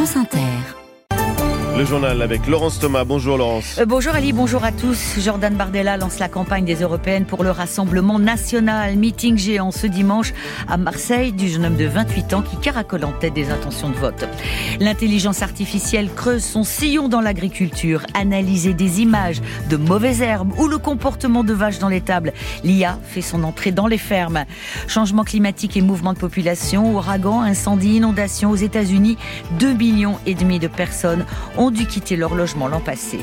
France Inter. Le journal avec Laurence Thomas. Bonjour Laurence. Euh, bonjour Ali, bonjour à tous. Jordan Bardella lance la campagne des Européennes pour le Rassemblement National. Meeting géant ce dimanche à Marseille du jeune homme de 28 ans qui caracole en tête des intentions de vote. L'intelligence artificielle creuse son sillon dans l'agriculture, analyser des images de mauvaises herbes ou le comportement de vaches dans les tables. L'IA fait son entrée dans les fermes. Changement climatique et mouvement de population, ouragan, incendie, inondation aux États-Unis, 2 millions et demi de personnes ont dû quitter leur logement l'an passé.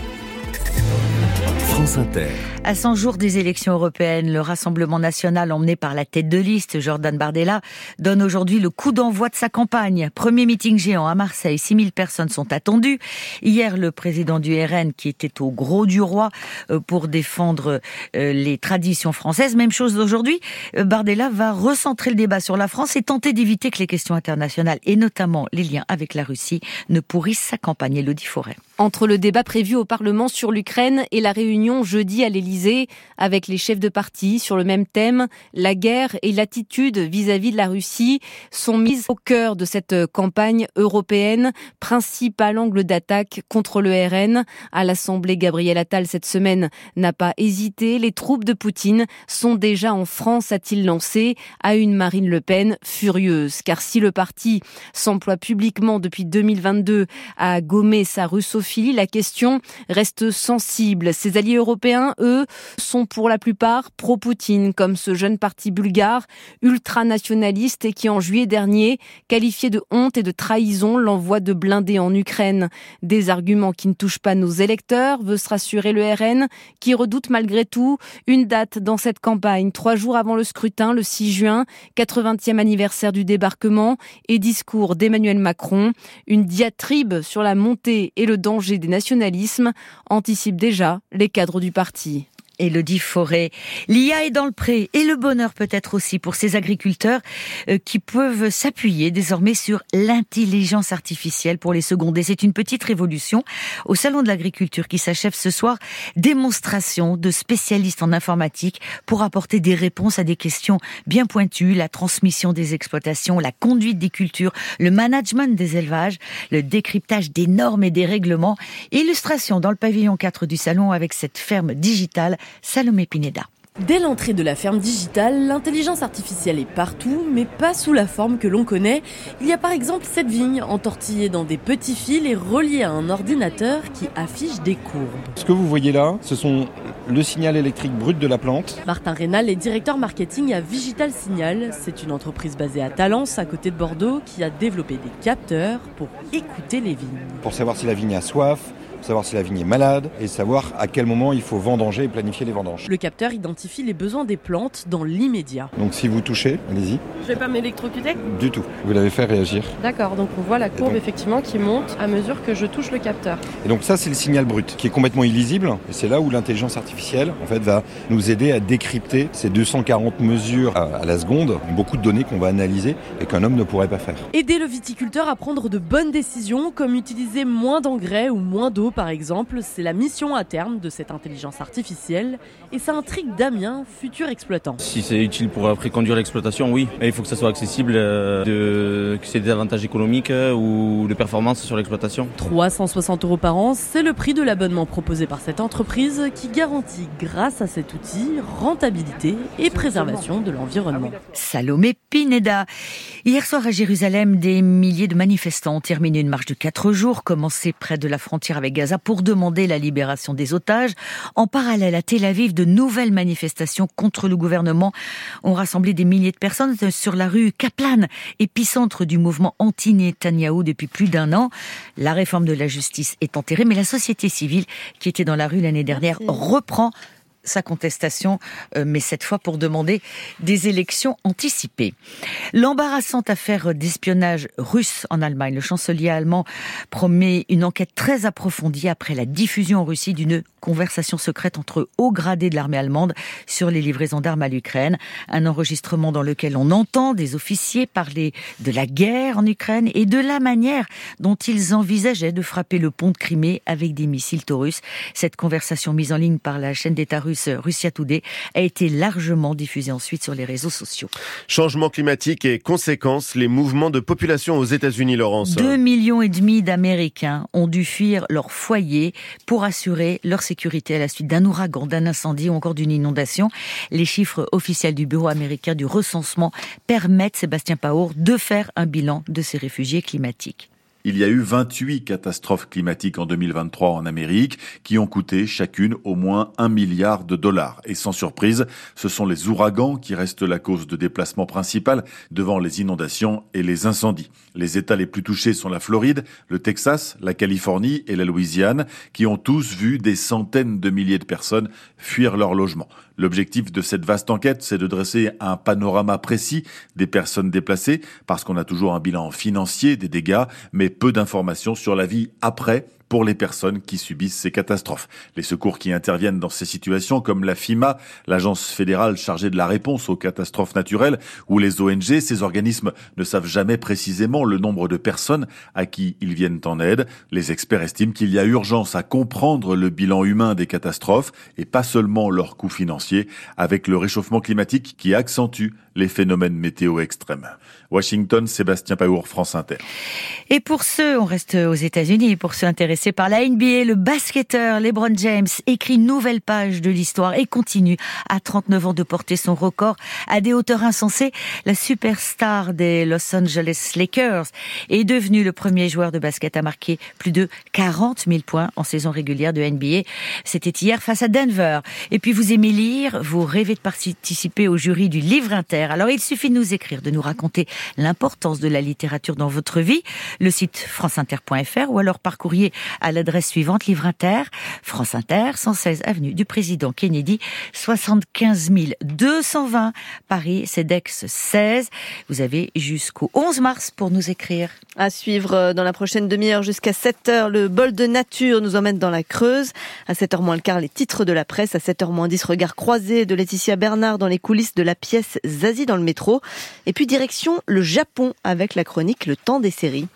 À 100 jours des élections européennes, le Rassemblement national emmené par la tête de liste, Jordan Bardella, donne aujourd'hui le coup d'envoi de sa campagne. Premier meeting géant à Marseille, 6000 personnes sont attendues. Hier, le président du RN, qui était au gros du roi euh, pour défendre euh, les traditions françaises, même chose aujourd'hui, euh, Bardella va recentrer le débat sur la France et tenter d'éviter que les questions internationales, et notamment les liens avec la Russie, ne pourrissent sa campagne. Elodie Forêt. Entre le débat prévu au Parlement sur l'Ukraine et la réunion jeudi à l'Élysée avec les chefs de parti sur le même thème, la guerre et l'attitude vis-à-vis de la Russie sont mises au cœur de cette campagne européenne, principal angle d'attaque contre le RN. À l'Assemblée, Gabriel Attal cette semaine n'a pas hésité. Les troupes de Poutine sont déjà en France, a-t-il lancé, à une Marine Le Pen furieuse. Car si le parti s'emploie publiquement depuis 2022 à gommer sa russophilie, la question reste sensible. Ses alliés européens, eux, sont pour la plupart pro-Poutine, comme ce jeune parti bulgare ultranationaliste qui en juillet dernier qualifiait de honte et de trahison l'envoi de blindés en Ukraine. Des arguments qui ne touchent pas nos électeurs, veut se rassurer le RN, qui redoute malgré tout une date dans cette campagne, trois jours avant le scrutin, le 6 juin, 80e anniversaire du débarquement et discours d'Emmanuel Macron, une diatribe sur la montée et le danger des nationalismes anticipe déjà les cadres du parti. Elodie Forêt. L'IA est dans le pré et le bonheur peut-être aussi pour ces agriculteurs euh, qui peuvent s'appuyer désormais sur l'intelligence artificielle pour les seconder. C'est une petite révolution. Au Salon de l'agriculture qui s'achève ce soir, démonstration de spécialistes en informatique pour apporter des réponses à des questions bien pointues, la transmission des exploitations, la conduite des cultures, le management des élevages, le décryptage des normes et des règlements. Illustration dans le pavillon 4 du salon avec cette ferme digitale Salomé Pineda. Dès l'entrée de la ferme digitale, l'intelligence artificielle est partout, mais pas sous la forme que l'on connaît. Il y a par exemple cette vigne entortillée dans des petits fils et reliée à un ordinateur qui affiche des courbes. Ce que vous voyez là, ce sont le signal électrique brut de la plante. Martin Rénal est directeur marketing à Vigital Signal. C'est une entreprise basée à Talence, à côté de Bordeaux, qui a développé des capteurs pour écouter les vignes. Pour savoir si la vigne a soif, savoir si la vigne est malade et savoir à quel moment il faut vendanger et planifier les vendanges. Le capteur identifie les besoins des plantes dans l'immédiat. Donc si vous touchez, allez-y. Je vais pas m'électrocuter Du tout. Vous l'avez fait réagir. D'accord, donc on voit la courbe effectivement qui monte à mesure que je touche le capteur. Et donc ça c'est le signal brut qui est complètement illisible et c'est là où l'intelligence artificielle en fait va nous aider à décrypter ces 240 mesures à la seconde, beaucoup de données qu'on va analyser et qu'un homme ne pourrait pas faire. Aider le viticulteur à prendre de bonnes décisions comme utiliser moins d'engrais ou moins d'eau par exemple, c'est la mission à terme de cette intelligence artificielle et ça intrigue Damien, futur exploitant. Si c'est utile pour préconduire l'exploitation, oui. Mais il faut que ça soit accessible, euh, de... que c'est des avantages économiques euh, ou de performance sur l'exploitation. 360 euros par an, c'est le prix de l'abonnement proposé par cette entreprise qui garantit, grâce à cet outil, rentabilité et préservation de l'environnement. Salomé Pineda. Hier soir à Jérusalem, des milliers de manifestants ont terminé une marche de 4 jours, commencée près de la frontière avec Gaza pour demander la libération des otages. En parallèle, à Tel Aviv, de nouvelles manifestations contre le gouvernement ont rassemblé des milliers de personnes sur la rue Kaplan, épicentre du mouvement anti-Netanyahou depuis plus d'un an. La réforme de la justice est enterrée, mais la société civile qui était dans la rue l'année dernière reprend sa contestation, euh, mais cette fois pour demander des élections anticipées. L'embarrassante affaire d'espionnage russe en Allemagne. Le chancelier allemand promet une enquête très approfondie après la diffusion en Russie d'une conversation secrète entre hauts gradés de l'armée allemande sur les livraisons d'armes à l'Ukraine. Un enregistrement dans lequel on entend des officiers parler de la guerre en Ukraine et de la manière dont ils envisageaient de frapper le pont de Crimée avec des missiles Taurus. Cette conversation mise en ligne par la chaîne d'État russe russe Russia Today a été largement diffusé ensuite sur les réseaux sociaux. Changement climatique et conséquences, les mouvements de population aux États-Unis, Laurence. Deux millions et demi d'Américains ont dû fuir leur foyer pour assurer leur sécurité à la suite d'un ouragan, d'un incendie ou encore d'une inondation. Les chiffres officiels du Bureau américain du recensement permettent, Sébastien Paour, de faire un bilan de ces réfugiés climatiques. Il y a eu 28 catastrophes climatiques en 2023 en Amérique qui ont coûté chacune au moins un milliard de dollars. Et sans surprise, ce sont les ouragans qui restent la cause de déplacement principal devant les inondations et les incendies. Les États les plus touchés sont la Floride, le Texas, la Californie et la Louisiane qui ont tous vu des centaines de milliers de personnes fuir leur logement. L'objectif de cette vaste enquête, c'est de dresser un panorama précis des personnes déplacées, parce qu'on a toujours un bilan financier des dégâts, mais peu d'informations sur la vie après pour les personnes qui subissent ces catastrophes. Les secours qui interviennent dans ces situations, comme la FIMA, l'agence fédérale chargée de la réponse aux catastrophes naturelles, ou les ONG, ces organismes ne savent jamais précisément le nombre de personnes à qui ils viennent en aide. Les experts estiment qu'il y a urgence à comprendre le bilan humain des catastrophes et pas seulement leurs coûts financiers, avec le réchauffement climatique qui accentue les phénomènes météo extrêmes. Washington, Sébastien Paour, France Inter. Et pour ceux, on reste aux États-Unis, pour ceux intéressés par la NBA, le basketteur LeBron James écrit une nouvelle page de l'histoire et continue à 39 ans de porter son record à des hauteurs insensées. La superstar des Los Angeles Lakers est devenu le premier joueur de basket à marquer plus de 40 000 points en saison régulière de NBA. C'était hier face à Denver. Et puis vous aimez lire, vous rêvez de participer au jury du livre inter. Alors il suffit de nous écrire, de nous raconter l'importance de la littérature dans votre vie. Le site franceinter.fr ou alors par courrier à l'adresse suivante, Livre Inter, France Inter, 116 avenue du Président Kennedy, 75 220 Paris, CEDEX 16. Vous avez jusqu'au 11 mars pour nous écrire. À suivre euh, dans la prochaine demi-heure jusqu'à 7 heures, le bol de nature nous emmène dans la Creuse. À 7h moins le quart, les titres de la presse. À 7h moins 10, regard croisé de Laetitia Bernard dans les coulisses de la pièce Zazie dans le métro. Et puis direction le Japon avec la chronique Le temps des séries.